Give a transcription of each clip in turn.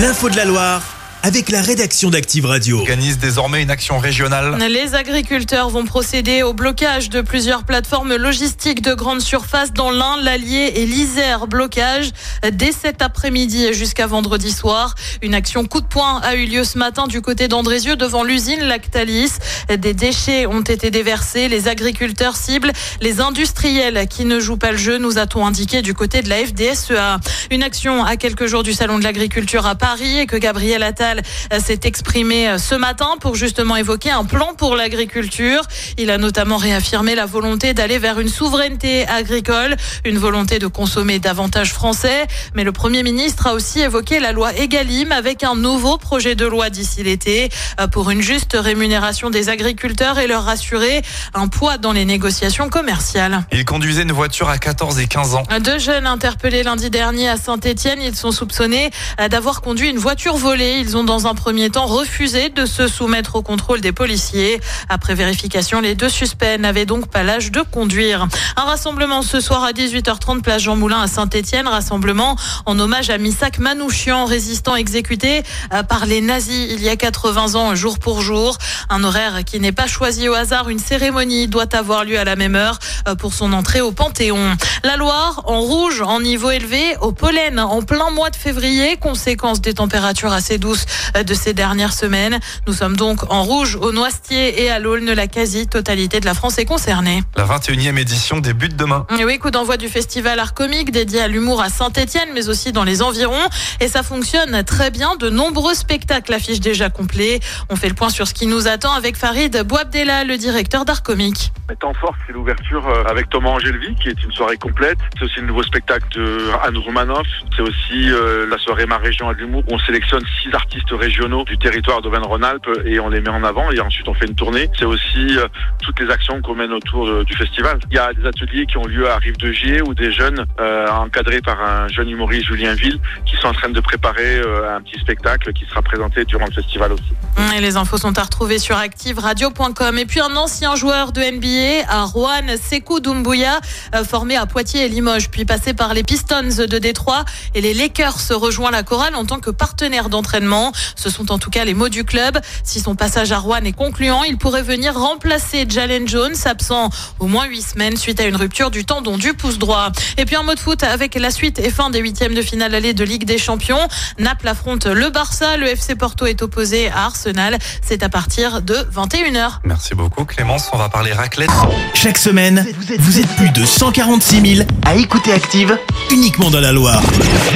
L'info de la Loire avec la rédaction d'Active Radio. organise désormais une action régionale. Les agriculteurs vont procéder au blocage de plusieurs plateformes logistiques de grande surface dans l'Ain, l'Allier et l'Isère. Blocage dès cet après-midi jusqu'à vendredi soir. Une action coup de poing a eu lieu ce matin du côté d'Andrézieux devant l'usine Lactalis. Des déchets ont été déversés. Les agriculteurs ciblent les industriels qui ne jouent pas le jeu, nous a-t-on indiqué du côté de la FDSEA. Une action à quelques jours du Salon de l'agriculture à Paris et que Gabriel Attal s'est exprimé ce matin pour justement évoquer un plan pour l'agriculture. Il a notamment réaffirmé la volonté d'aller vers une souveraineté agricole, une volonté de consommer davantage français. Mais le Premier ministre a aussi évoqué la loi Egalim avec un nouveau projet de loi d'ici l'été pour une juste rémunération des agriculteurs et leur assurer un poids dans les négociations commerciales. Il conduisait une voiture à 14 et 15 ans. Deux jeunes interpellés lundi dernier à Saint-Etienne, ils sont soupçonnés d'avoir conduit une voiture volée. Ils ont dans un premier temps refusé de se soumettre au contrôle des policiers. Après vérification, les deux suspects n'avaient donc pas l'âge de conduire. Un rassemblement ce soir à 18h30 place Jean Moulin à Saint-Étienne, rassemblement en hommage à Misak Manouchian, résistant exécuté euh, par les nazis il y a 80 ans jour pour jour. Un horaire qui n'est pas choisi au hasard, une cérémonie doit avoir lieu à la même heure euh, pour son entrée au Panthéon. La Loire en rouge, en niveau élevé, au pollen en plein mois de février, conséquence des températures assez douces de ces dernières semaines. Nous sommes donc en rouge au Noisetier et à l'Aulne. La quasi-totalité de la France est concernée. La 21e édition débute demain. Et oui, coup d'envoi du festival Art Comique dédié à l'humour à Saint-Etienne, mais aussi dans les environs. Et ça fonctionne très bien. De nombreux spectacles affichent déjà complets. On fait le point sur ce qui nous attend avec Farid Bouabdella, le directeur d'Art Comique. Temps fort, c'est l'ouverture euh, avec Thomas Angelvi, qui est une soirée complète. C'est aussi le nouveau spectacle de Anne Roumanoff. C'est aussi euh, la soirée Ma Région à l'humour. On sélectionne six artistes régionaux du territoire d'Auvergne-Rhône-Alpes et on les met en avant et ensuite on fait une tournée. C'est aussi euh, toutes les actions qu'on mène autour du festival. Il y a des ateliers qui ont lieu à Rive de Gier où des jeunes euh, encadrés par un jeune humoriste Julien Ville qui sont en train de préparer euh, un petit spectacle qui sera présenté durant le festival aussi. Et les infos sont à retrouver sur activeradio.com. Et puis un ancien joueur de NBA à Rouen, Sekou Doumbouya, formé à Poitiers et Limoges, puis passé par les Pistons de Détroit et les Lakers se rejoint la chorale en tant que partenaire d'entraînement. Ce sont en tout cas les mots du club. Si son passage à Rouen est concluant, il pourrait venir remplacer Jalen Jones, absent au moins huit semaines suite à une rupture du tendon du pouce droit. Et puis un mot de foot avec la suite et fin des huitièmes de finale allée de Ligue des Champions. Naples affronte le Barça, le FC Porto est opposé à Arsenal. C'est à partir de 21h. Merci beaucoup Clémence. On va parler raclette. Chaque semaine, vous êtes, plus de 146 000 à écouter Active uniquement dans la Loire.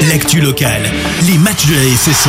L'actu locale, les matchs de la SSE,